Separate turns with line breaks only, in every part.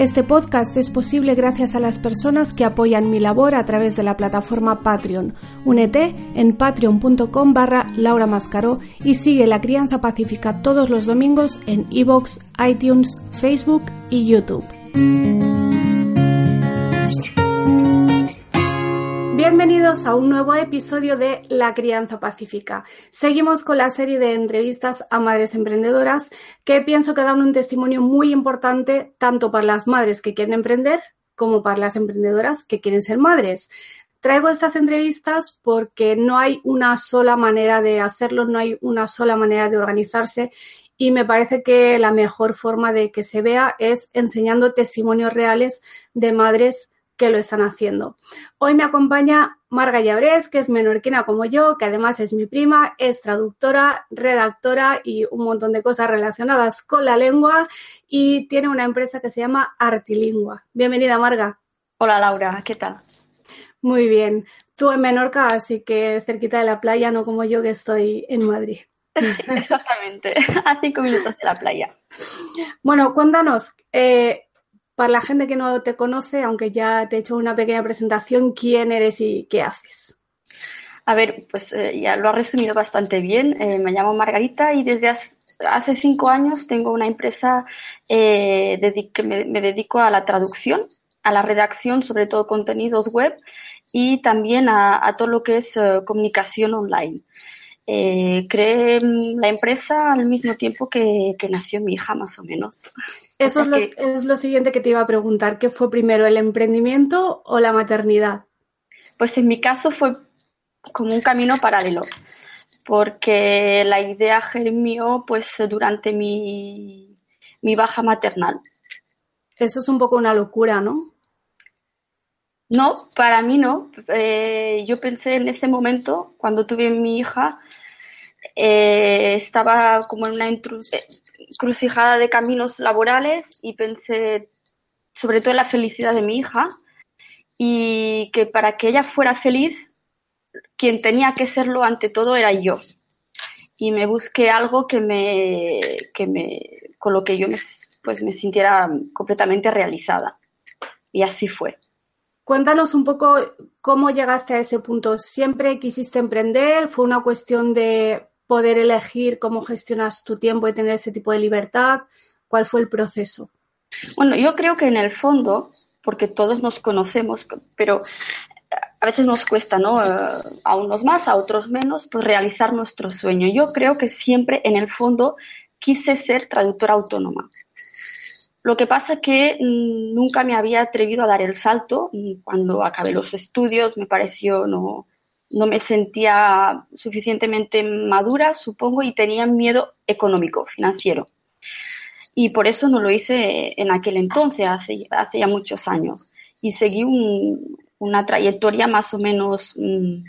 Este podcast es posible gracias a las personas que apoyan mi labor a través de la plataforma Patreon. Únete en patreon.com barra Laura Mascaró y sigue La Crianza Pacífica todos los domingos en iVoox, iTunes, Facebook y YouTube. Bienvenidos a un nuevo episodio de La Crianza Pacífica. Seguimos con la serie de entrevistas a madres emprendedoras que pienso que dan un testimonio muy importante tanto para las madres que quieren emprender como para las emprendedoras que quieren ser madres. Traigo estas entrevistas porque no hay una sola manera de hacerlo, no hay una sola manera de organizarse y me parece que la mejor forma de que se vea es enseñando testimonios reales de madres que lo están haciendo. Hoy me acompaña Marga Llabrés, que es menorquina como yo, que además es mi prima, es traductora, redactora y un montón de cosas relacionadas con la lengua y tiene una empresa que se llama Artilingua. Bienvenida, Marga.
Hola, Laura, ¿qué tal?
Muy bien. Tú en Menorca, así que cerquita de la playa, no como yo que estoy en Madrid.
Sí, exactamente, a cinco minutos de la playa.
Bueno, cuéntanos, eh, para la gente que no te conoce, aunque ya te he hecho una pequeña presentación, quién eres y qué haces.
A ver, pues eh, ya lo ha resumido bastante bien. Eh, me llamo Margarita y desde hace, cinco años tengo una empresa eh, que me, dedico a la traducción, a la redacción, sobre todo contenidos web y también a, todo lo que es comunicación online. Creé mm, la empresa al mismo tiempo que, que nació mi hija, más o menos.
Eso es, lo, siguiente que te iba a preguntar. ¿Qué fue primero, el emprendimiento o la maternidad?
Pues en mi caso fue como un camino paralelo, porque la idea germió pues durante mi, baja maternal.
Eso es un poco una locura, ¿no?
No, para mí no. Eh, yo pensé en ese momento, cuando tuve mi hija, eh, estaba como en una encrucijada de caminos laborales y pensé sobre todo en la felicidad de mi hija y que para que ella fuera feliz, quien tenía que serlo ante todo era yo. Y me busqué algo que me, que me con lo que yo me, pues me sintiera completamente realizada. Y así fue.
Cuéntanos un poco cómo llegaste a ese punto. ¿Siempre quisiste emprender? ¿Fue una cuestión de poder elegir cómo gestionas tu tiempo y tener ese tipo de libertad? ¿Cuál fue el proceso?
Bueno, yo creo que en el fondo, porque todos nos conocemos, pero a veces nos cuesta, ¿no? Eh, a unos más, a otros menos, pues realizar nuestro sueño. Yo creo que siempre en el fondo quise ser traductora autónoma. Lo que pasa que mm, nunca me había atrevido a dar el salto. Cuando acabé los estudios me pareció no, no me sentía suficientemente madura, supongo, y tenía miedo económico, financiero. Y por eso no lo hice en aquel entonces, hace, hace ya muchos años. Y seguí una trayectoria más o menos mm,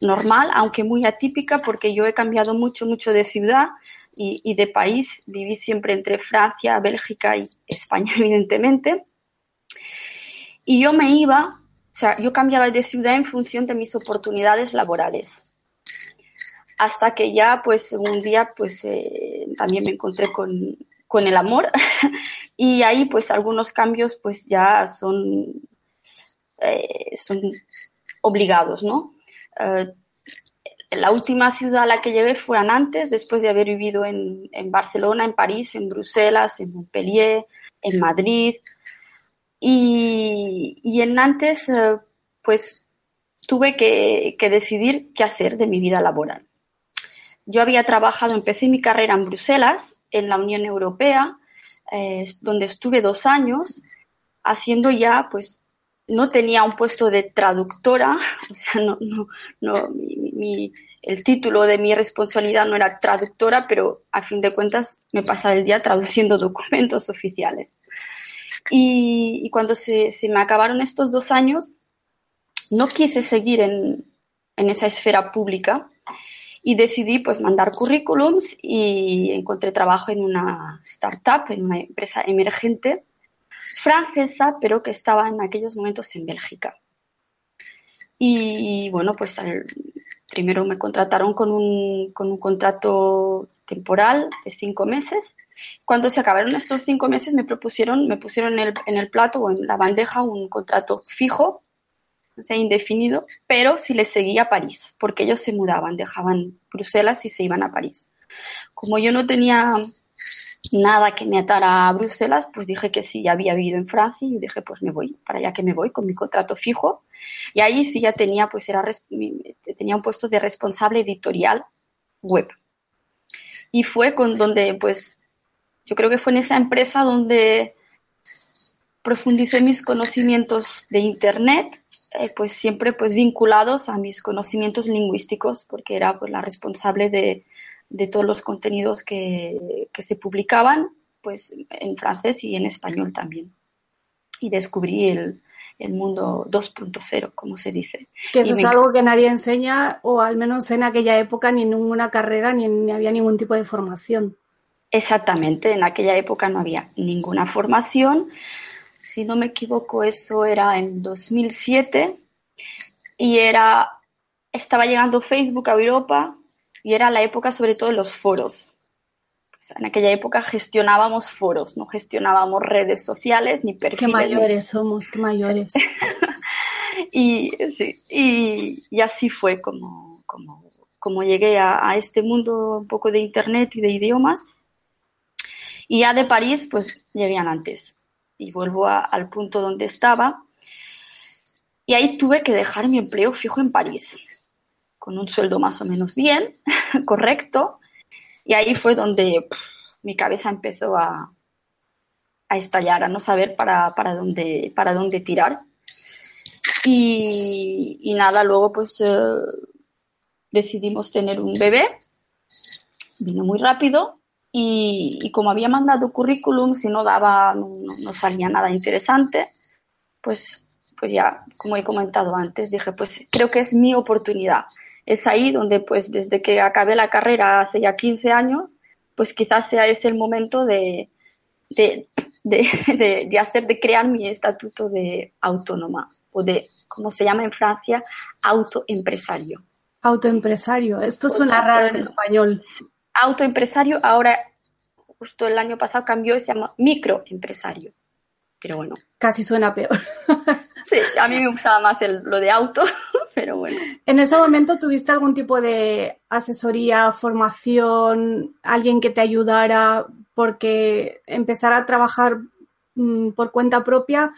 normal, aunque muy atípica, porque yo he cambiado mucho, mucho de ciudad y, y de país. Viví siempre entre Francia, Bélgica y España, evidentemente. Y yo me iba o sea, yo cambiaba de ciudad en función de mis oportunidades laborales. Hasta que ya, pues, un día, pues, eh, también me encontré con, con el amor y ahí, pues, algunos cambios, pues, ya son, eh, son obligados, ¿no? Eh, la última ciudad a la que llegué fue a Nantes, después de haber vivido en, en Barcelona, en París, en Bruselas, en Montpellier, en Madrid, y, en Nantes, eh, pues tuve que, decidir qué hacer de mi vida laboral. Yo había trabajado, empecé mi carrera en Bruselas, en la Unión Europea, eh, donde estuve dos años haciendo ya, pues, no tenía un puesto de traductora, o sea, el título de mi responsabilidad no era traductora, pero a fin de cuentas me pasaba el día traduciendo documentos oficiales. Y, cuando se, me acabaron estos dos años, no quise seguir en, en esa esfera pública y decidí pues mandar currículums y encontré trabajo en una startup, en una empresa emergente francesa, pero que estaba en aquellos momentos en Bélgica. Y bueno, pues primero me contrataron con un, con un contrato temporal de cinco meses. Cuando se acabaron estos cinco meses me propusieron, me pusieron en el, en el plato o en la bandeja un contrato fijo, o sea, indefinido, pero si les seguía a París, porque ellos se mudaban, dejaban Bruselas y se iban a París. Como yo no tenía nada que me atara a Bruselas, pues dije que sí, ya había vivido en Francia y dije, pues me voy, para allá que me voy con mi contrato fijo. Y ahí sí ya tenía, pues era, tenía un puesto de responsable editorial web. Y fue con donde, pues, yo creo que fue en esa empresa donde profundicé mis conocimientos de Internet, eh, pues siempre pues vinculados a mis conocimientos lingüísticos, porque era pues la responsable de, de todos los contenidos que, que, se publicaban pues en francés y en español también. Y descubrí el, el mundo 2.0, como se dice.
Que eso es algo que nadie enseña, o al menos en aquella época, ni en ninguna carrera, ni, ni había ningún tipo de formación.
Exactamente, en aquella época no había ninguna formación. Si no me equivoco, eso era en 2007 y era estaba llegando Facebook a Europa y era la época sobre todo de los foros. Pues en aquella época gestionábamos foros, no gestionábamos redes sociales ni perfiles.
Qué mayores somos, qué mayores.
y, sí, y, así fue como, como, como llegué a, este mundo un poco de internet y de idiomas. Y ya de París, pues llegué antes. Y vuelvo al punto donde estaba. Y ahí tuve que dejar mi empleo fijo en París con un sueldo más o menos bien, correcto. Y ahí fue donde mi cabeza empezó a, a, estallar, a no saber para, para, dónde, para dónde tirar. Y, y nada, luego pues eh, decidimos tener un bebé. Vino muy rápido y, y, como había mandado currículum, si no daba, no, no, salía nada interesante, pues, pues ya, como he comentado antes, dije, pues creo que es mi oportunidad es ahí donde pues desde que acabé la carrera hace ya 15 años, pues quizás sea ese el momento de, de, de, de, hacer, de crear mi estatuto de autónoma o de, como se llama en Francia, autoempresario.
Autoempresario, esto suena raro en español.
Autoempresario, ahora justo el año pasado cambió y se llama microempresario. Pero bueno.
Casi suena peor.
sí, a mí me gustaba más el, lo de auto, pero bueno.
¿En ese momento tuviste algún tipo de asesoría, formación, alguien que te ayudara? Porque empezar a trabajar mm, por cuenta propia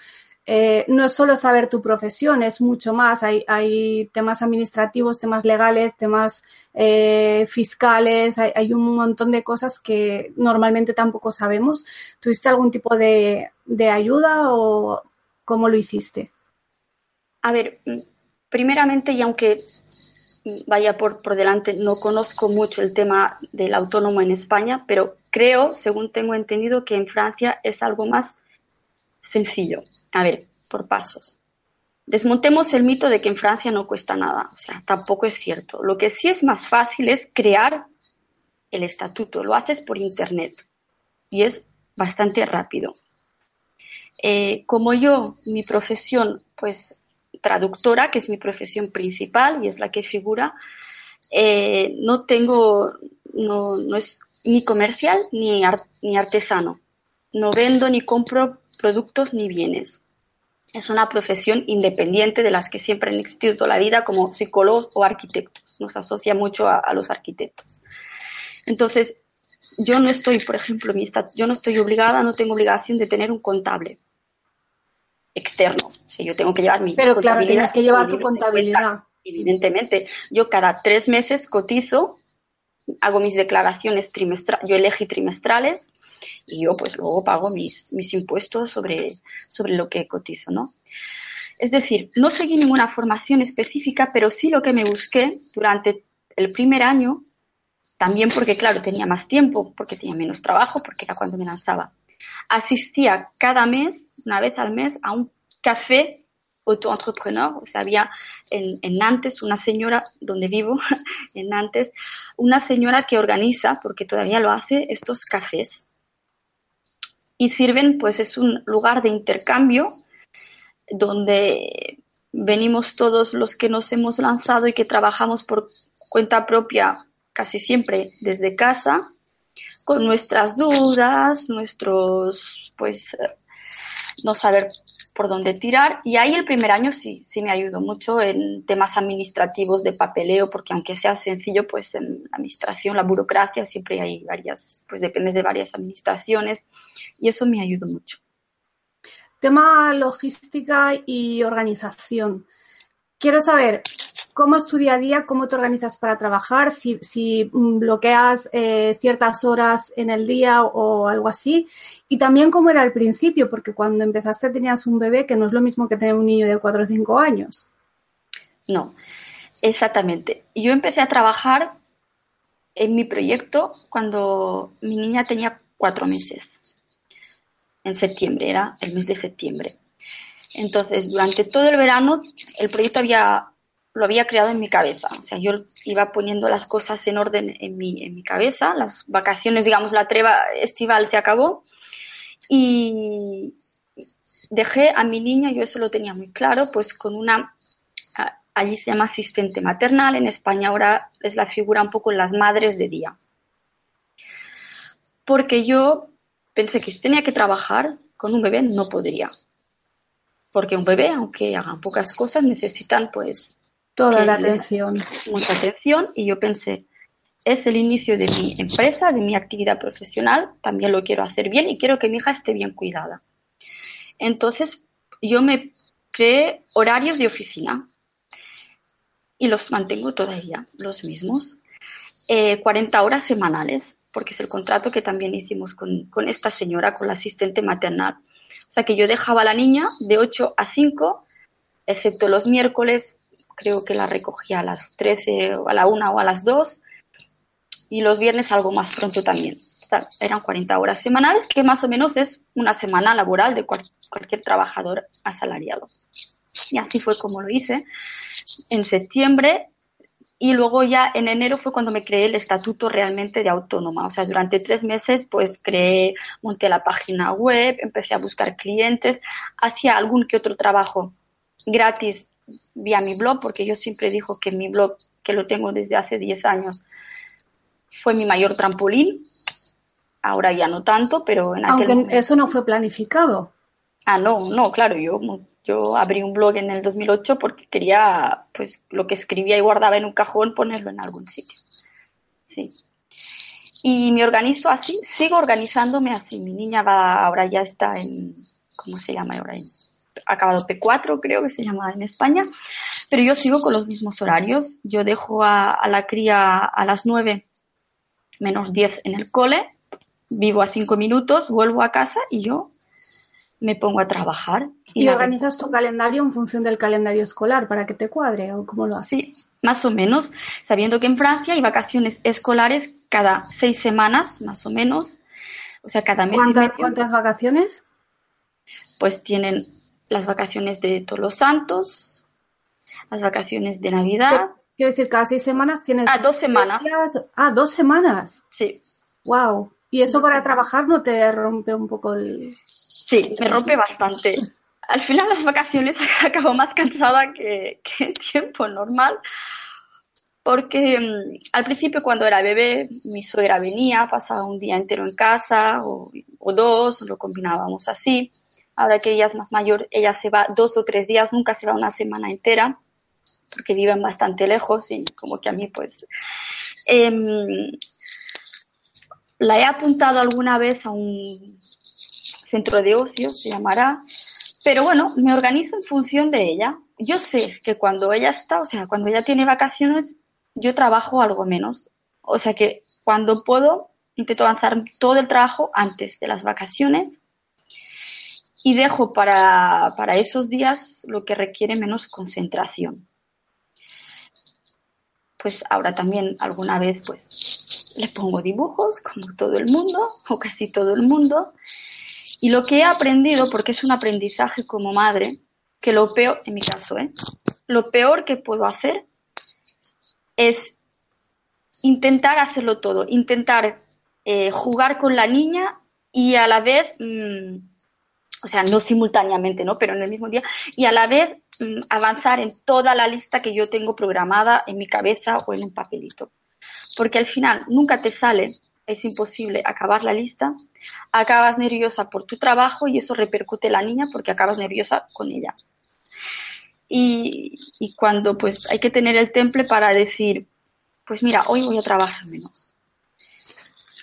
eh, no es solo saber tu profesión, es mucho más. Hay, hay temas administrativos, temas legales, temas eh, fiscales, hay, hay, un montón de cosas que normalmente tampoco sabemos. ¿Tuviste algún tipo de, de ayuda o cómo lo hiciste?
A ver, primeramente, y aunque vaya por, por delante, no conozco mucho el tema del autónomo en España, pero creo, según tengo entendido, que en Francia es algo más sencillo. A ver, por pasos. Desmontemos el mito de que en Francia no cuesta nada. O sea, tampoco es cierto. Lo que sí es más fácil es crear el estatuto. Lo haces por internet y es bastante rápido. Eh, como yo, mi profesión, pues traductora, que es mi profesión principal y es la que figura, eh, no tengo, no, no, es ni comercial ni, artesano. No vendo ni compro productos ni bienes. Es una profesión independiente de las que siempre han existido toda la vida, como psicólogos o arquitectos. Nos asocia mucho a, a los arquitectos. Entonces, yo no estoy, por ejemplo, mi yo no estoy obligada, no tengo obligación de tener un contable externo. yo tengo que llevar mi
Pero claro, tienes que llevar tu contabilidad.
evidentemente, yo cada tres meses cotizo, hago mis declaraciones trimestrales, yo elegí trimestrales y yo pues luego pago mis, mis impuestos sobre, sobre lo que cotizo, ¿no? Es decir, no seguí ninguna formación específica, pero sí lo que me busqué durante el primer año, también porque, claro, tenía más tiempo, porque tenía menos trabajo, porque era cuando me lanzaba. Asistía cada mes, una vez al mes, a un café auto-entrepreneur. O sea, había en, en, Nantes una señora, donde vivo, en Nantes, una señora que organiza, porque todavía lo hace, estos cafés. Y sirven, pues es un lugar de intercambio donde venimos todos los que nos hemos lanzado y que trabajamos por cuenta propia casi siempre desde casa, con nuestras dudas, nuestros, pues, no saber por dónde tirar. Y ahí el primer año sí, sí me ayudó mucho en temas administrativos de papeleo, porque aunque sea sencillo, pues en la administración, la burocracia, siempre hay varias, pues dependes de varias administraciones y eso me ayudó mucho.
Tema logística y organización. Quiero saber cómo es tu día a día, cómo te organizas para trabajar, si, si bloqueas eh, ciertas horas en el día o algo así. Y también cómo era al principio, porque cuando empezaste tenías un bebé que no es lo mismo que tener un niño de 4 o 5 años.
No, exactamente. Yo empecé a trabajar en mi proyecto cuando mi niña tenía cuatro meses en septiembre, era el mes de septiembre. Entonces, durante todo el verano, el proyecto había, lo había creado en mi cabeza. O sea, yo iba poniendo las cosas en orden en mi, en mi cabeza. Las vacaciones, digamos, la treva estival se acabó. Y dejé a mi niña, yo eso lo tenía muy claro, pues con una, allí se llama asistente maternal, en España ahora es la figura un poco las madres de día. Porque yo pensé que si tenía que trabajar con un bebé no podría. Porque un bebé, aunque hagan pocas cosas, necesitan pues...
Toda la atención.
Mucha atención y yo pensé, es el inicio de mi empresa, de mi actividad profesional, también lo quiero hacer bien y quiero que mi hija esté bien cuidada. Entonces yo me creé horarios de oficina y los mantengo todavía, los mismos. 40 eh, horas semanales porque es el contrato que también hicimos con, esta señora, con la asistente maternal. O sea que yo dejaba a la niña de 8 a 5, excepto los miércoles, creo que la recogía a las 13 o a la 1 o a las 2, y los viernes algo más pronto también. eran 40 horas semanales, que más o menos es una semana laboral de cualquier trabajador asalariado. Y así fue como lo hice. En septiembre y luego ya en enero fue cuando me creé el estatuto realmente de autónoma. O sea, durante tres meses pues creé, monté la página web, empecé a buscar clientes, hacía algún que otro trabajo gratis vía mi blog, porque yo siempre digo que mi blog, que lo tengo desde hace 10 años, fue mi mayor trampolín. Ahora ya no tanto, pero en
aquel Aunque eso no fue planificado.
Ah, no, no, claro, yo yo abrí un blog en el 2008 porque quería, pues, lo que escribía y guardaba en un cajón ponerlo en algún sitio. Sí. Y me organizo así, sigo organizándome así. Mi niña va, ahora ya está en, ¿cómo se llama ahora? Acabado P4, creo que se llama en España. Pero yo sigo con los mismos horarios. Yo dejo a, a la cría a las 9 menos 10 en el cole, vivo a 5 minutos, vuelvo a casa y yo me pongo a trabajar.
¿Y, organizas tu calendario en función del calendario escolar para que te cuadre o cómo lo haces?
Sí, más o menos, sabiendo que en Francia hay vacaciones escolares cada seis semanas, más o menos, o sea, cada mes.
¿Cuántas vacaciones?
Pues tienen las vacaciones de todos los santos, las vacaciones de Navidad.
Quiero decir, cada seis semanas tienes...
Ah, dos semanas.
Ah, dos semanas.
Sí.
Wow. ¿Y eso para trabajar no te rompe un poco el...?
Sí, me rompe bastante. Al final las vacaciones acabo más cansada que, en tiempo normal, porque mm, al principio cuando era bebé mi suegra venía, pasaba un día entero en casa o, dos, lo combinábamos así. Ahora que ella es más mayor, ella se va dos o tres días, nunca se va una semana entera, porque viven bastante lejos y como que a mí pues... Em, la he apuntado alguna vez a un centro de ocio, se llamará. Pero bueno, me organizo en función de ella. Yo sé que cuando ella está, o sea, cuando ella tiene vacaciones, yo trabajo algo menos. O sea que cuando puedo, intento avanzar todo el trabajo antes de las vacaciones y dejo para, para esos días lo que requiere menos concentración. Pues ahora también alguna vez pues le pongo dibujos, como todo el mundo, o casi todo el mundo, y lo que he aprendido, porque es un aprendizaje como madre, que lo peor, en mi caso, ¿eh? lo peor que puedo hacer es intentar hacerlo todo, intentar eh, jugar con la niña y a la vez, mm, o sea, no simultáneamente, ¿no? Pero en el mismo día, y a la vez mm, avanzar en toda la lista que yo tengo programada en mi cabeza o en un papelito. Porque al final nunca te sale, es imposible acabar la lista, acabas nerviosa por tu trabajo y eso repercute en la niña porque acabas nerviosa con ella. Y, y cuando pues hay que tener el temple para decir, pues mira, hoy voy a trabajar menos.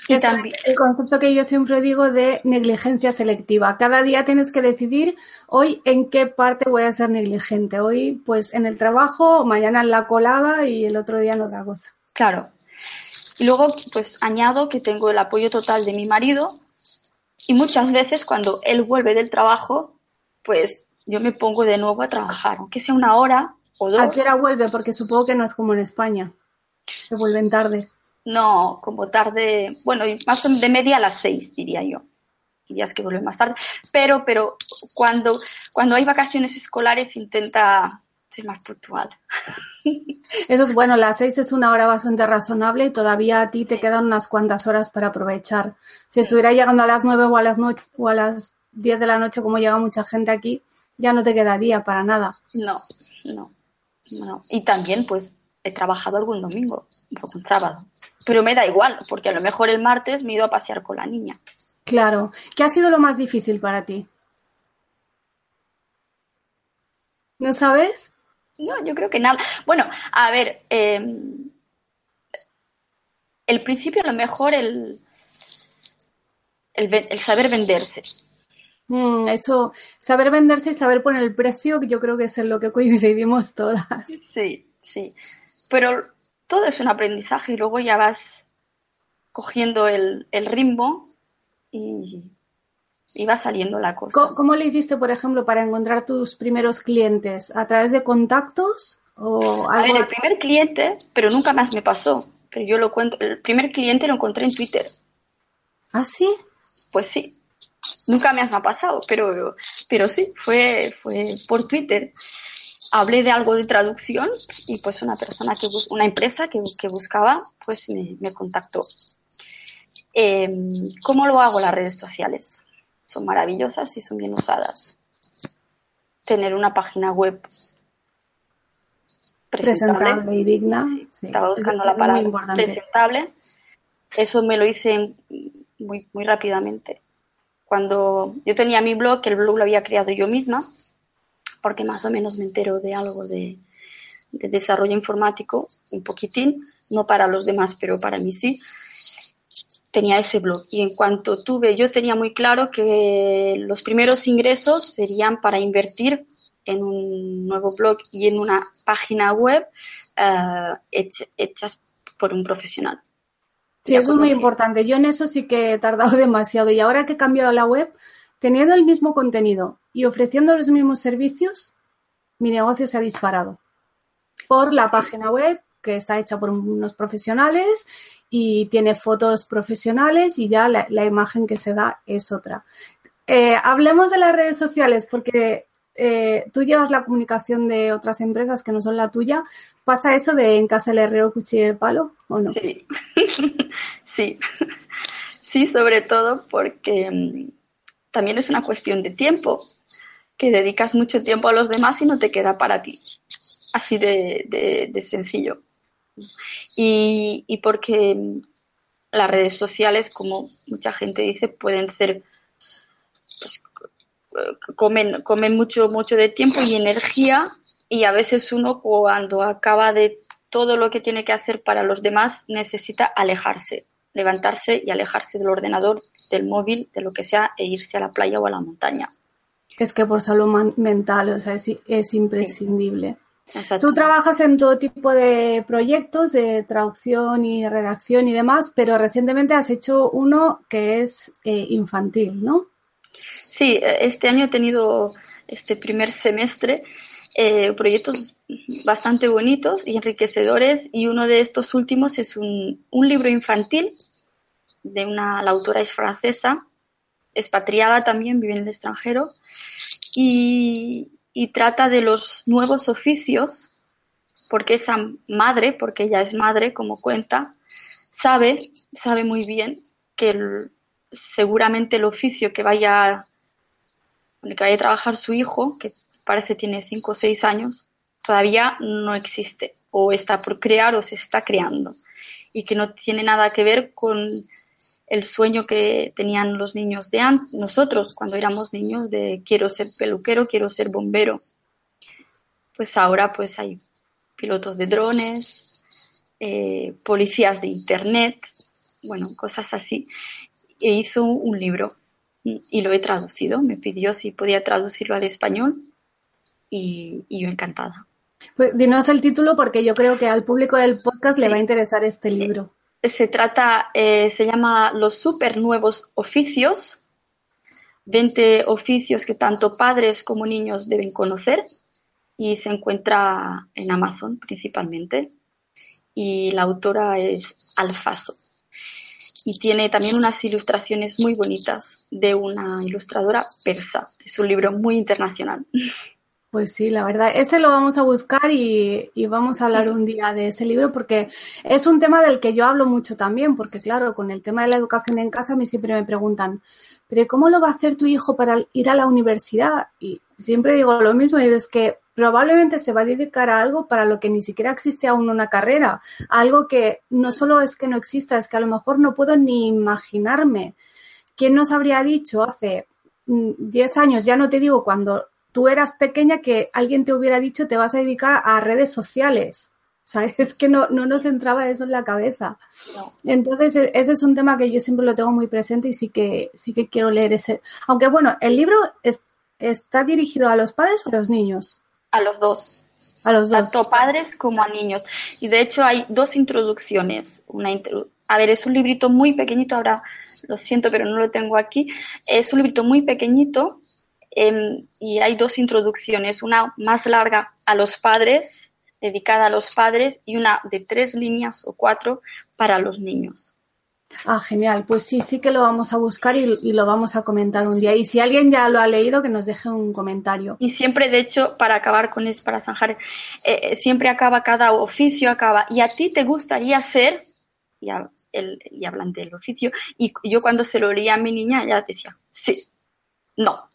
Y también... El concepto que yo siempre digo de negligencia selectiva. Cada día tienes que decidir hoy en qué parte voy a ser negligente. Hoy, pues en el trabajo, mañana en la colada y el otro día en otra cosa.
Claro. Y luego, pues añado que tengo el apoyo total de mi marido y muchas veces cuando él vuelve del trabajo, pues yo me pongo de nuevo a trabajar, aunque sea una hora o dos.
¿A qué hora vuelve? Porque supongo que no es como en España. Se vuelven tarde.
No, como tarde, bueno, más de media a las seis, diría yo. Días que vuelven más tarde. Pero, pero cuando, cuando hay vacaciones escolares intenta ser más puntual.
Eso es bueno, las seis es una hora bastante razonable y todavía a ti te quedan unas cuantas horas para aprovechar. Si estuviera llegando a las nueve o a las, o a las diez de la noche, como llega mucha gente aquí, ya no te quedaría para nada.
No, no, no. Y también, pues, he trabajado algún domingo o un sábado. Pero me da igual, porque a lo mejor el martes me he ido a pasear con la niña.
Claro. ¿Qué ha sido lo más difícil para ti? ¿No sabes?
No, yo creo que nada. Bueno, a ver, eh, el principio a lo mejor el, el, saber venderse.
Mm, eso, saber venderse y saber poner el precio, yo creo que es en lo que coincidimos todas.
Sí, sí. Pero todo es un aprendizaje y luego ya vas cogiendo el, ritmo y, va saliendo la cosa.
¿Cómo, le hiciste, por ejemplo, para encontrar tus primeros clientes? ¿A través de contactos? O
A ver, el primer cliente, pero nunca más me pasó. Pero yo lo cuento, el primer cliente lo encontré en Twitter.
¿Ah, sí?
Pues sí. Nunca me ha pasado, pero, pero sí, fue, fue por Twitter hablé de algo de traducción y pues una persona que una empresa que, que buscaba pues me, contactó. Em, ¿Cómo lo hago las redes sociales? Son maravillosas y son bien usadas. Tener una página web
presentable, y digna.
estaba buscando la palabra presentable. Eso me lo hice muy, muy rápidamente. Cuando yo tenía mi blog, que el blog lo había creado yo misma, porque más o menos me entero de algo de, desarrollo informático, un poquitín, no para los demás, pero para mí sí, tenía ese blog. Y en cuanto tuve, yo tenía muy claro que los primeros ingresos serían para invertir en un nuevo blog y en una página web eh, hechas por un profesional.
Sí, eso es muy importante. Yo en eso sí que he tardado demasiado y ahora que he cambiado la web, teniendo el mismo contenido y ofreciendo los mismos servicios, mi negocio se ha disparado. Por la página web, que está hecha por unos profesionales y tiene fotos profesionales y ya la, imagen que se da es otra. Eh, hablemos de las redes sociales porque eh, tú llevas la comunicación de otras empresas que no son la tuya. ¿Pasa eso de en casa el herrero cuchillo de palo o no?
Sí, sí, sí, sobre todo porque mm, también es una cuestión de tiempo que dedicas mucho tiempo a los demás y no te queda para ti. Así de, sencillo. Y, porque las redes sociales, como mucha gente dice, pueden ser, pues, comen, comen mucho, mucho de tiempo y energía y a veces uno cuando acaba de todo lo que tiene que hacer para los demás necesita alejarse, levantarse y alejarse del ordenador, del móvil, de lo que sea e irse a la playa o a la montaña.
Es que por salud mental, o sea, es, imprescindible. Tú trabajas en todo tipo de proyectos de traducción y redacción y demás, pero recientemente has hecho uno que es eh, infantil, ¿no?
Sí, este año he tenido este primer semestre eh, proyectos bastante bonitos y enriquecedores y uno de estos últimos es un, un libro infantil de una, la autora es francesa expatriada también, vive en el extranjero. Y, trata de los nuevos oficios, porque esa madre, porque ella es madre, como cuenta, sabe, sabe muy bien que seguramente el oficio que vaya, que vaya a trabajar su hijo, que parece tiene cinco o seis años, todavía no existe, o está por crear o se está creando, y que no tiene nada que ver con el sueño que tenían los niños de antes, nosotros cuando éramos niños de quiero ser peluquero, quiero ser bombero. Pues ahora pues hay pilotos de drones, eh, policías de internet, bueno, cosas así. E hizo un libro y lo he traducido. Me pidió si podía traducirlo al español y, yo encantada.
Pues dinos el título porque yo creo que al público del podcast le va a interesar este libro
se trata, eh, se llama Los super nuevos oficios, 20 oficios que tanto padres como niños deben conocer y se encuentra en Amazon principalmente y la autora es Alfaso y tiene también unas ilustraciones muy bonitas de una ilustradora persa. Es un libro muy internacional.
Pues sí, la verdad, ese lo vamos a buscar y, vamos a hablar un día de ese libro porque es un tema del que yo hablo mucho también, porque claro, con el tema de la educación en casa a mí siempre me preguntan, pero ¿cómo lo va a hacer tu hijo para ir a la universidad? Y siempre digo lo mismo, y es que probablemente se va a dedicar a algo para lo que ni siquiera existe aún una carrera, algo que no solo es que no exista, es que a lo mejor no puedo ni imaginarme. ¿Quién nos habría dicho hace 10 mm, años, ya no te digo cuando tú eras pequeña que alguien te hubiera dicho te vas a dedicar a redes sociales. O sea, es que no, no nos entraba eso en la cabeza. Entonces, e, ese es un tema que yo siempre lo tengo muy presente y sí que, sí que quiero leer ese. Aunque bueno, el libro está dirigido a los padres o a los niños.
A los dos.
A los dos.
Tanto padres como a niños. Y de hecho hay dos introducciones. Una a ver, es un librito muy pequeñito, ahora lo siento, pero no lo tengo aquí. Es un librito muy pequeñito Em, y hay dos introducciones, una más larga a los padres, dedicada a los padres, y una de tres líneas o cuatro para los niños.
Ah, genial. Pues sí, sí que lo vamos a buscar y, lo vamos a comentar un día. Y si alguien ya lo ha leído, que nos deje un comentario.
Y siempre, de hecho, para acabar con eso, para zanjar, eh, eh, siempre acaba cada oficio, acaba. ¿Y a ti te gustaría ser? Y, el, y hablan del oficio. Y yo cuando se lo leía a mi niña, ya decía, sí, no,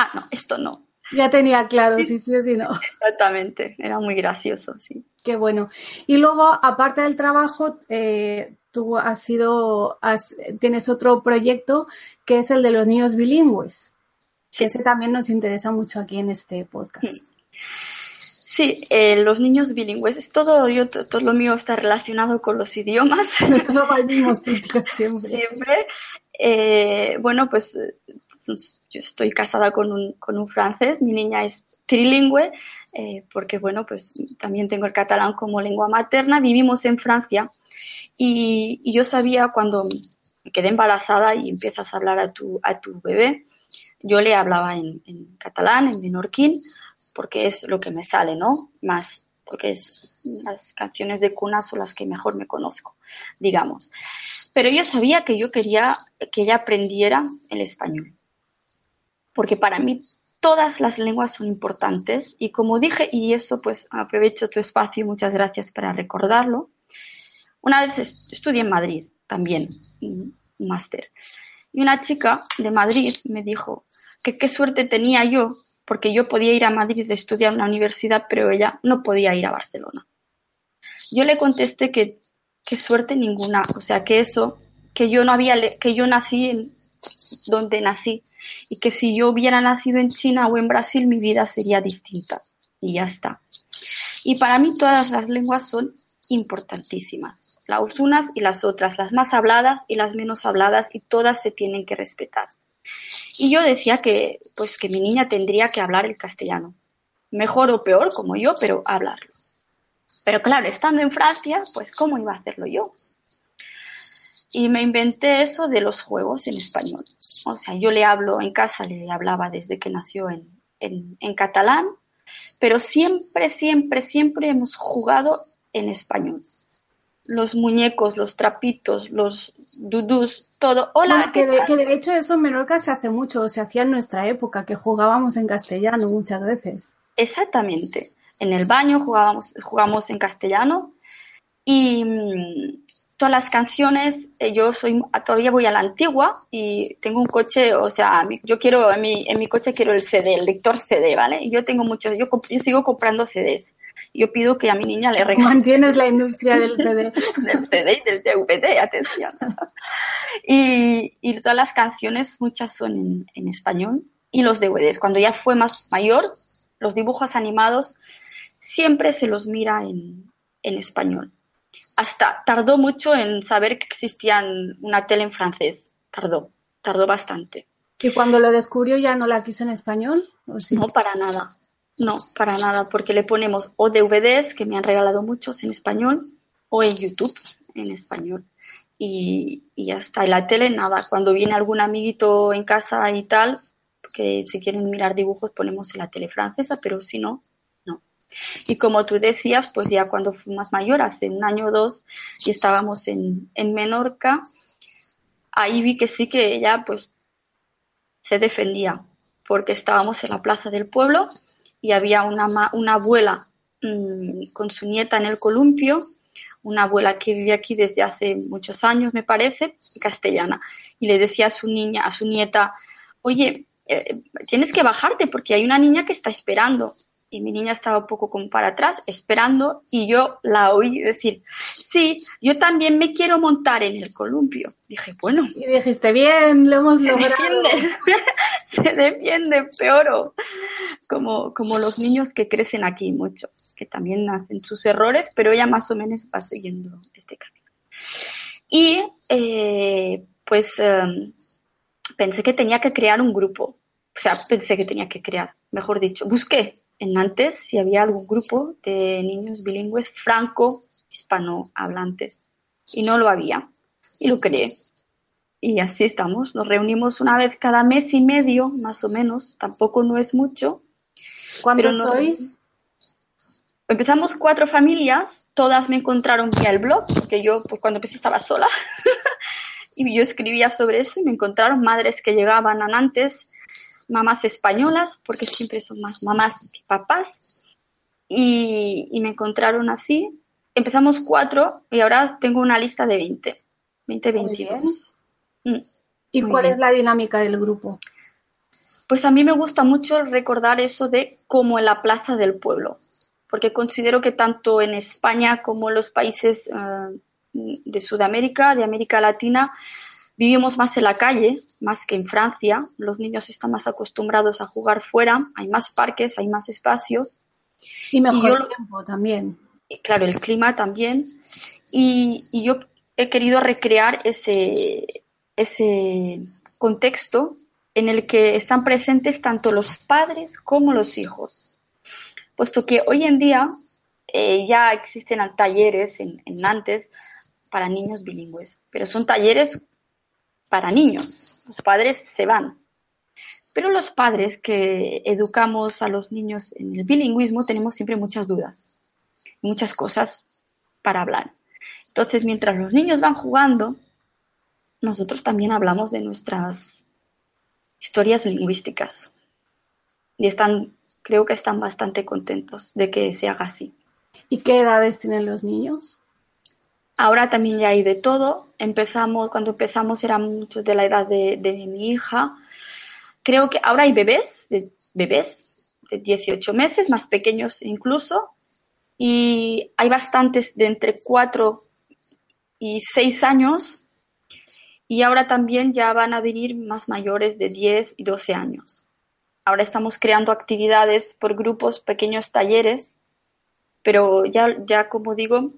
ah, no, esto no.
Ya tenía claro, sí, sí, sí, no.
Exactamente, era muy gracioso, sí.
Qué bueno. Y luego, aparte del trabajo, eh, tú has sido, tienes otro proyecto que es el de los niños bilingües. Sí. ese también nos interesa mucho aquí en este podcast.
Sí, eh, los niños bilingües, es todo, yo, todo lo mío está relacionado con los idiomas.
todo va al mismo sitio siempre.
Siempre. Eh, bueno, pues yo estoy casada con un, con un francés, mi niña es trilingüe, eh, porque bueno, pues también tengo el catalán como lengua materna, vivimos en Francia y, yo sabía cuando me quedé embarazada y empiezas a hablar a tu, a tu bebé, yo le hablaba en, en catalán, en menorquín, porque es lo que me sale, ¿no? Más, porque es, las canciones de cuna son las que mejor me conozco, digamos. Pero yo sabía que yo quería que ella aprendiera el español porque para mí todas las lenguas son importantes y como dije, y eso pues aprovecho tu espacio y muchas gracias para recordarlo, una vez estudié en Madrid también, máster, y una chica de Madrid me dijo que qué suerte tenía yo, porque yo podía ir a Madrid a estudiar en la universidad, pero ella no podía ir a Barcelona. Yo le contesté que qué suerte ninguna, o sea, que eso, que yo no había, que yo nací en donde nací, y que si yo hubiera nacido en China o en Brasil mi vida sería distinta y ya está. Y para mí todas las lenguas son importantísimas, las unas y las otras, las más habladas y las menos habladas y todas se tienen que respetar. Y yo decía que pues que mi niña tendría que hablar el castellano, mejor o peor como yo, pero hablarlo. Pero claro, estando en Francia, pues ¿cómo iba a hacerlo yo? y me inventé eso de los juegos en español. O sea, yo le hablo en casa, le hablaba desde que nació en, en, catalán, pero siempre, siempre, siempre hemos jugado en español. Los muñecos, los trapitos, los dudús, todo. Hola.
que, de, que, de, hecho eso en Menorca se hace mucho, se hacía en nuestra época, que jugábamos en castellano muchas veces.
Exactamente. En el baño jugábamos, jugamos en castellano y mm, todas las canciones, eh, yo soy todavía voy a la antigua y tengo un coche, o sea, yo quiero en mi, en mi coche quiero el CD, el lector CD, ¿vale? Y yo tengo muchos, yo, yo sigo comprando CDs. Yo pido que a mi niña le regale.
Mantienes la industria del CD.
del CD y del DVD, atención. y, y, todas las canciones, muchas son en, en español y los DVDs. Cuando ya fue más mayor, los dibujos animados siempre se los mira en, en español hasta tardó mucho en saber que existía una tele en francés. Tardó, tardó bastante.
¿Y cuando lo descubrió ya no la quiso en español?
No, para nada. No, para nada, porque le ponemos o DVDs, que me han regalado muchos en español, o en YouTube en español. Y, y ya está. La tele, nada. Cuando viene algún amiguito en casa y tal, que si quieren mirar dibujos ponemos en la tele francesa, pero si no, y como tú decías, pues ya cuando fui más mayor, hace un año o dos, y estábamos en, en Menorca, ahí vi que sí que ella pues se defendía, porque estábamos en la plaza del pueblo y había una, una abuela mmm, con su nieta en el columpio, una abuela que vive aquí desde hace muchos años, me parece, castellana, y le decía a su niña, a su nieta, oye, eh, tienes que bajarte porque hay una niña que está esperando y mi niña estaba un poco como para atrás esperando y yo la oí decir, sí, yo también me quiero montar en el columpio. Dije, bueno.
Y dijiste, bien, lo hemos
se
logrado.
Defiende, se defiende, peor. Como, como los niños que crecen aquí mucho, que también hacen sus errores, pero ella más o menos va siguiendo este camino. Y eh, pues eh, pensé que tenía que crear un grupo. O sea, pensé que tenía que crear, mejor dicho, busqué en Nantes si había algún grupo de niños bilingües franco-hispanohablantes y no lo había y lo creé. Y así estamos, nos reunimos una vez cada mes y medio, más o menos, tampoco no es mucho.
¿Cuántos sois?
Empezamos cuatro familias, todas me encontraron vía el blog, porque yo pues, cuando empecé estaba sola y yo escribía sobre eso y me encontraron madres que llegaban a Nantes mamás españolas, porque siempre son más mamás que papás, y, me encontraron así. Empezamos cuatro y ahora tengo una lista de 20, 20, 22.
¿Y cuál es la dinámica del grupo?
Pues a mí me gusta mucho recordar eso de como en la plaza del pueblo, porque considero que tanto en España como en los países uh, de Sudamérica, de América Latina, Vivimos más en la calle, más que en Francia. Los niños están más acostumbrados a jugar fuera, hay más parques, hay más espacios.
Y mejor tiempo también.
Claro, el clima también. Y, y, yo he querido recrear ese, ese contexto en el que están presentes tanto los padres como los hijos. Puesto que hoy en día eh, ya existen talleres en, en Nantes para niños bilingües, pero son talleres para niños. Los padres se van. Pero los padres que educamos a los niños en el bilingüismo tenemos siempre muchas dudas, muchas cosas para hablar. Entonces, mientras los niños van jugando, nosotros también hablamos de nuestras historias lingüísticas. Y están, creo que están bastante contentos de que se haga así.
¿Y qué edades tienen los niños?
Ahora también ya hay de todo. Empezamos, cuando empezamos eran muchos de la edad de, mi hija. Creo que ahora hay bebés, de, bebés de 18 meses, más pequeños incluso. Y hay bastantes de entre 4 y 6 años. Y ahora también ya van a venir más mayores de 10 y 12 años. Ahora estamos creando actividades por grupos, pequeños talleres, pero ya, ya como digo,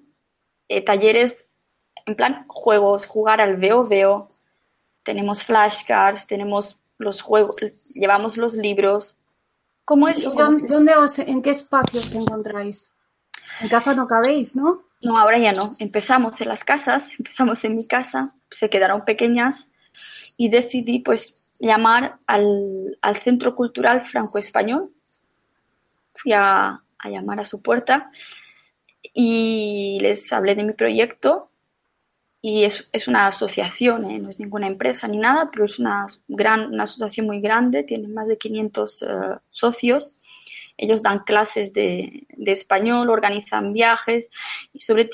eh, talleres en plan juegos, jugar al veo veo, tenemos flashcards, tenemos los juegos, llevamos los libros. ¿Cómo es?
¿Dónde, os, ¿En qué espacio os encontráis? En casa no cabéis, ¿no?
No, ahora ya no. Empezamos en las casas, empezamos en mi casa, se quedaron pequeñas y decidí pues llamar al, al Centro Cultural Franco-Español. Fui a, a llamar a su puerta y les hablé de mi proyecto y es, es una asociación, ¿eh? no es ninguna empresa ni nada, pero es una, gran, una asociación muy grande, tiene más de 500 uh, eh, socios ellos dan clases de, español, organizan viajes y sobre,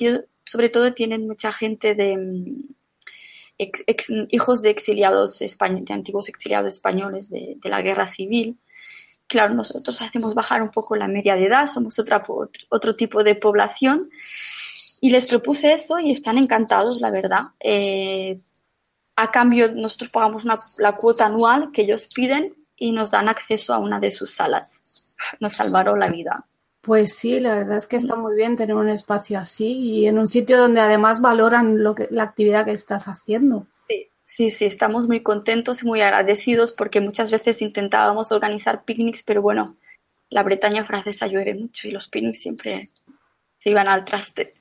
sobre todo tienen mucha gente de mm, hijos de exiliados españoles, de antiguos exiliados españoles de, la guerra civil. Claro, nosotros hacemos bajar un poco la media de edad, somos otra, otro tipo de población y les propuse eso y están encantados, la verdad. Eh, a cambio, nosotros pagamos la cuota anual que ellos piden y nos dan acceso a una de sus salas. Nos salvaron la vida.
Pues sí, la verdad es que está muy bien tener un espacio así y en un sitio donde además valoran lo que, la actividad que estás haciendo.
Sí, sí, estamos muy contentos y muy agradecidos porque muchas veces intentábamos organizar picnics, pero bueno, la Bretaña francesa llueve mucho y los picnics siempre se iban al traste.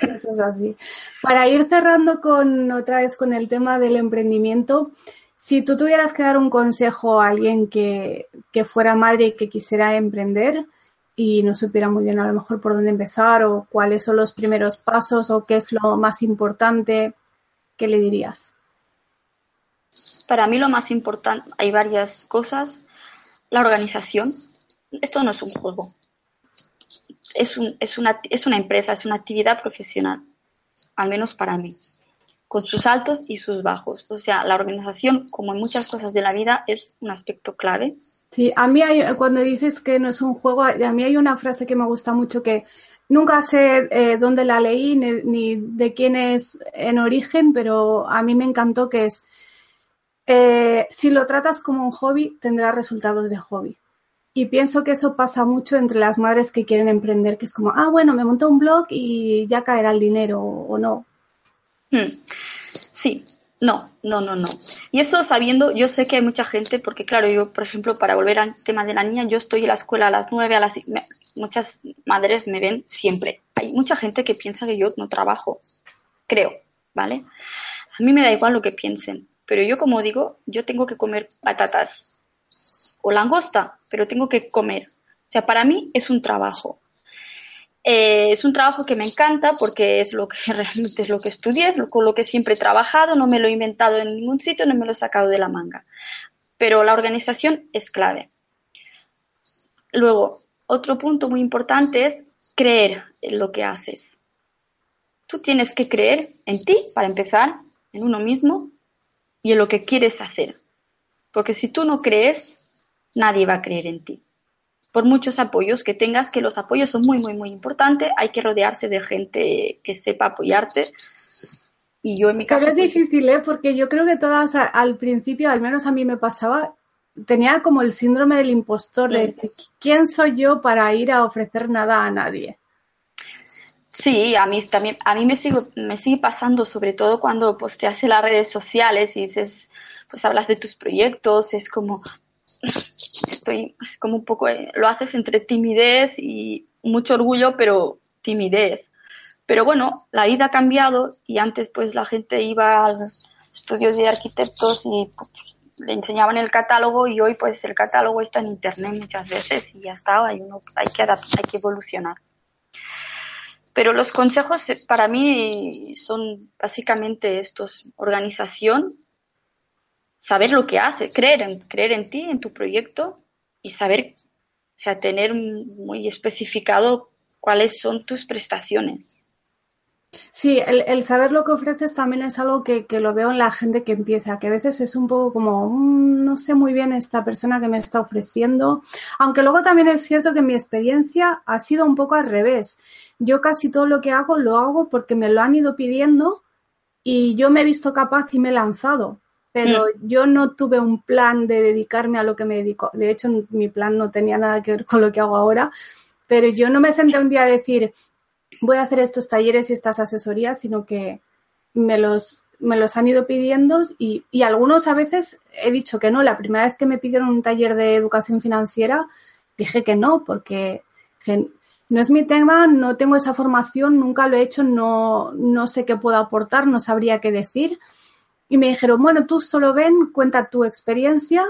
Eso es así. Para ir cerrando con otra vez con el tema del emprendimiento, si tú tuvieras que dar un consejo a alguien que, fuera madre y que quisiera emprender y no supiera muy bien a lo mejor por dónde empezar o cuáles son los primeros pasos o qué es lo más importante, ¿qué le dirías?
Para mí lo más importante, hay varias cosas. La organización. Esto no es un juego es, es, una, es una empresa, es una actividad profesional, al menos para mí, con sus altos y sus bajos. O sea, la organización, como en muchas cosas de la vida, es un aspecto clave.
Sí, a mí hay, cuando dices que no es un juego, a mí hay una frase que me gusta mucho que nunca sé eh, dónde la leí ni, ni, de quién es en origen, pero a mí me encantó que es, eh, si lo tratas como un hobby, tendrás resultados de hobby. Y pienso que eso pasa mucho entre las madres que quieren emprender, que es como, ah, bueno, me monto un blog y ya caerá el dinero o no.
Hmm. Sí, no, no, no, no. Y eso sabiendo, yo sé que hay mucha gente, porque claro, yo, por ejemplo, para volver al tema de la niña, yo estoy en la escuela a las nueve, a las muchas madres me ven siempre. Hay mucha gente que piensa que yo no trabajo, creo, ¿vale? A mí me da igual lo que piensen, pero yo como digo, yo tengo que comer patatas o langosta, pero tengo que comer. O sea, para mí es un trabajo. Eh, es un trabajo que me encanta porque es lo que realmente es lo que estudié, es lo, con lo que siempre he trabajado, no me lo he inventado en ningún sitio, no me lo he sacado de la manga. Pero la organización es clave. Luego, otro punto muy importante es creer en lo que haces. Tú tienes que creer en ti, para empezar, en uno mismo y en lo que quieres hacer. Porque si tú no crees, nadie va a creer en ti. Por muchos apoyos que tengas, que los apoyos son muy, muy, muy importantes, hay que rodearse de gente que sepa apoyarte. Y yo en mi caso...
Pero es difícil, ¿eh? Porque yo creo que todas al principio, al menos a mí me pasaba, tenía como el síndrome del impostor, de ¿quién soy yo para ir a ofrecer nada a nadie?
Sí, a mí también, a mí me sigue, me sigue pasando, sobre todo cuando posteas en las redes sociales y dices, pues hablas de tus proyectos, es como, estoy como un poco, eh, lo haces entre timidez y mucho orgullo, pero timidez. Pero bueno, la vida ha cambiado y antes pues la gente iba a estudios de arquitectos y pues, le enseñaban el catálogo y hoy pues el catálogo está en internet muchas veces y ya está, hay, uno, hay, que, hay que evolucionar. Pero los consejos eh, para mí son básicamente estos, organización, saber lo que hace, creer en, creer en ti, en tu proyecto y saber, o sea, tener muy especificado cuáles son tus prestaciones.
Sí, el, saber lo que ofreces también es algo que, lo veo en la gente que empieza, que a veces es un poco como, mm, no sé muy bien esta persona que me está ofreciendo, aunque luego también es cierto que mi experiencia ha sido un poco al revés. Yo casi todo lo que hago lo hago porque me lo han ido pidiendo y yo me he visto capaz y me he lanzado pero mm. yo no tuve un plan de dedicarme a lo que me dedico. De hecho, mi plan no tenía nada que ver con lo que hago ahora, pero yo no me senté un día a decir, voy a hacer estos talleres y estas asesorías, sino que me los, me los han ido pidiendo y, y algunos a veces he dicho que no. La primera vez que me pidieron un taller de educación financiera, dije que no, porque no es mi tema, no tengo esa formación, nunca lo he hecho, no, no sé qué puedo aportar, no sabría qué decir. Y me dijeron, bueno, tú solo ven, cuenta tu experiencia.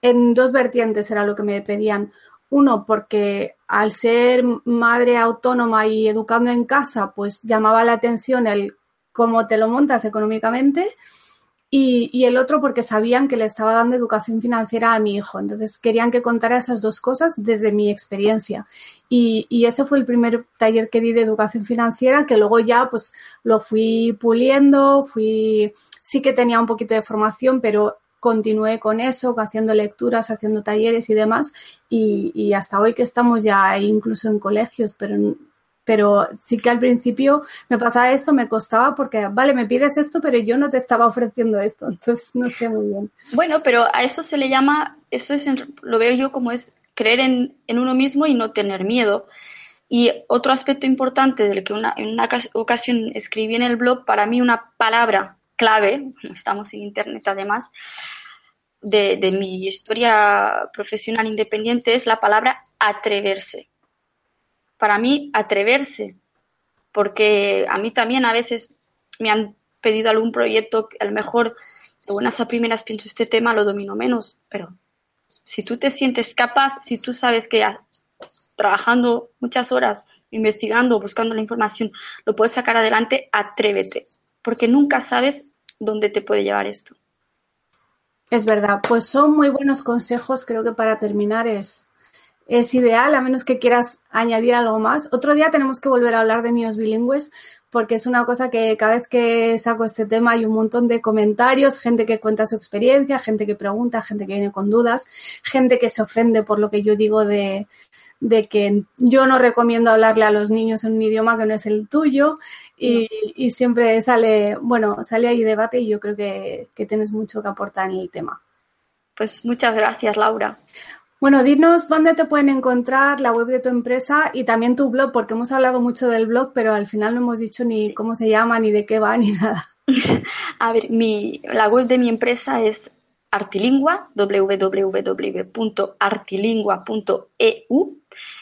En dos vertientes era lo que me pedían. Uno, porque al ser madre autónoma y educando en casa, pues llamaba la atención el cómo te lo montas económicamente. y, el otro porque sabían que le estaba dando educación financiera a mi hijo. Entonces querían que contara esas dos cosas desde mi experiencia. Y, y, ese fue el primer taller que di de educación financiera, que luego ya pues lo fui puliendo, fui, sí que tenía un poquito de formación, pero continué con eso, haciendo lecturas, haciendo talleres y demás. Y, hasta hoy que estamos ya incluso en colegios, pero pero sí que al principio me pasaba esto, me costaba porque, vale, me pides esto, pero yo no te estaba ofreciendo esto, entonces no sé muy bien.
Bueno, pero a eso se le llama, eso es, lo veo yo como es creer en, en uno mismo y no tener miedo. Y otro aspecto importante del que una, en una ocasión escribí en el blog, para mí una palabra clave, estamos en internet además, de, mi historia profesional independiente es la palabra atreverse. Para mí atreverse, porque a mí también a veces me han pedido algún proyecto, a lo mejor de buenas a primeras pienso este tema lo domino menos, pero si tú te sientes capaz, si tú sabes que trabajando muchas horas, investigando, buscando la información, lo puedes sacar adelante, atrévete, porque nunca sabes dónde te puede llevar esto.
Es verdad, pues son muy buenos consejos, creo que para terminar es es ideal, a menos que quieras añadir algo más. Otro día tenemos que volver a hablar de niños bilingües porque es una cosa que cada vez que saco este tema hay un montón de comentarios, gente que cuenta su experiencia, gente que pregunta, gente que viene con dudas, gente que se ofende por lo que yo digo de, de que yo no recomiendo hablarle a los niños en un idioma que no es el tuyo y, y siempre sale, bueno, sale ahí debate y yo creo que, que tienes mucho que aportar en el tema.
Pues muchas gracias, Laura.
Bueno, dinos dónde te pueden encontrar la web de tu empresa y también tu blog, porque hemos hablado mucho del blog, pero al final no hemos dicho ni cómo se llama, ni de qué va, ni nada.
A ver, mi, la web de mi empresa es Artilingua, www.artilingua.eu.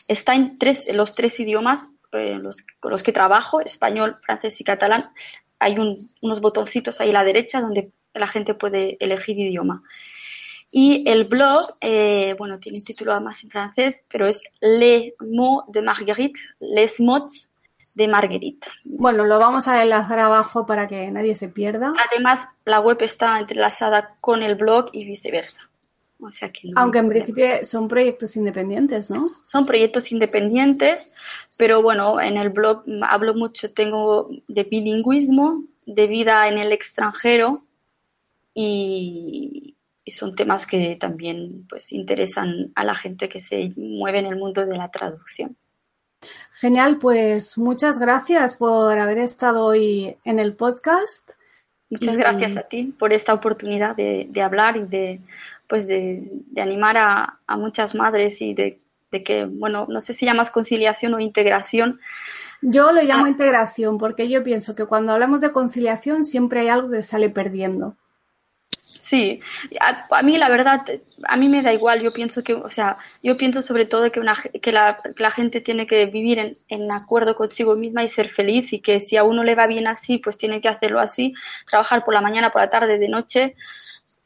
Está en tres, los tres idiomas eh, los, con los que trabajo, español, francés y catalán. Hay unos botoncitos ahí a la derecha donde la gente puede elegir idioma. Y el blog, eh, bueno, tiene título además en francés, pero es Les mots de Marguerite, Les mots de Marguerite.
Bueno, lo vamos a enlazar abajo para que nadie se pierda.
Además, la web está entrelazada con el blog y viceversa. O sea que
Aunque en principio son proyectos independientes, ¿no?
Son proyectos independientes, pero bueno, en el blog hablo mucho, tengo de bilingüismo, de vida en el extranjero y, y son temas que también pues interesan a la gente que se mueve en el mundo de la traducción.
Genial, pues muchas gracias por haber estado hoy en el podcast.
Muchas gracias a ti por esta oportunidad de, hablar y de pues de, animar a, muchas madres y de, que, bueno, no sé si llamas conciliación o integración.
Yo lo llamo ah. integración porque yo pienso que cuando hablamos de conciliación siempre hay algo que sale perdiendo.
Sí, a, mí la verdad, a mí me da igual, yo pienso que, o sea, yo pienso sobre todo que, una, que, la, la gente tiene que vivir en, en, acuerdo consigo misma y ser feliz y que si a uno le va bien así, pues tiene que hacerlo así, trabajar por la mañana, por la tarde, de noche,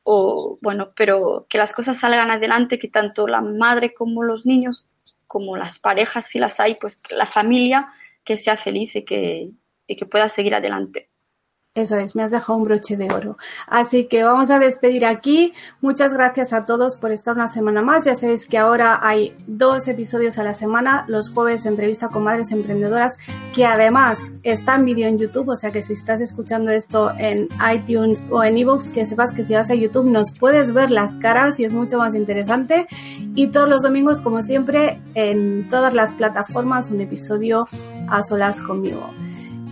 o bueno, pero que las cosas salgan adelante, que tanto la madre como los niños, como las parejas, si las hay, pues la familia, que sea feliz y que, y que pueda seguir adelante.
Eso es, me has dejado un broche de oro. Así que vamos a despedir aquí. Muchas gracias a todos por estar una semana más. Ya sabéis que ahora hay dos episodios a la semana, los jueves entrevista con madres emprendedoras, que además está en vídeo en YouTube, o sea que si estás escuchando esto en iTunes o en iVoox, que sepas que si vas a YouTube nos puedes ver las caras y es mucho más interesante. Y todos los domingos, como siempre, en todas las plataformas, un episodio a solas conmigo.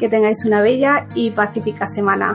Que tengáis una bella y pacífica semana.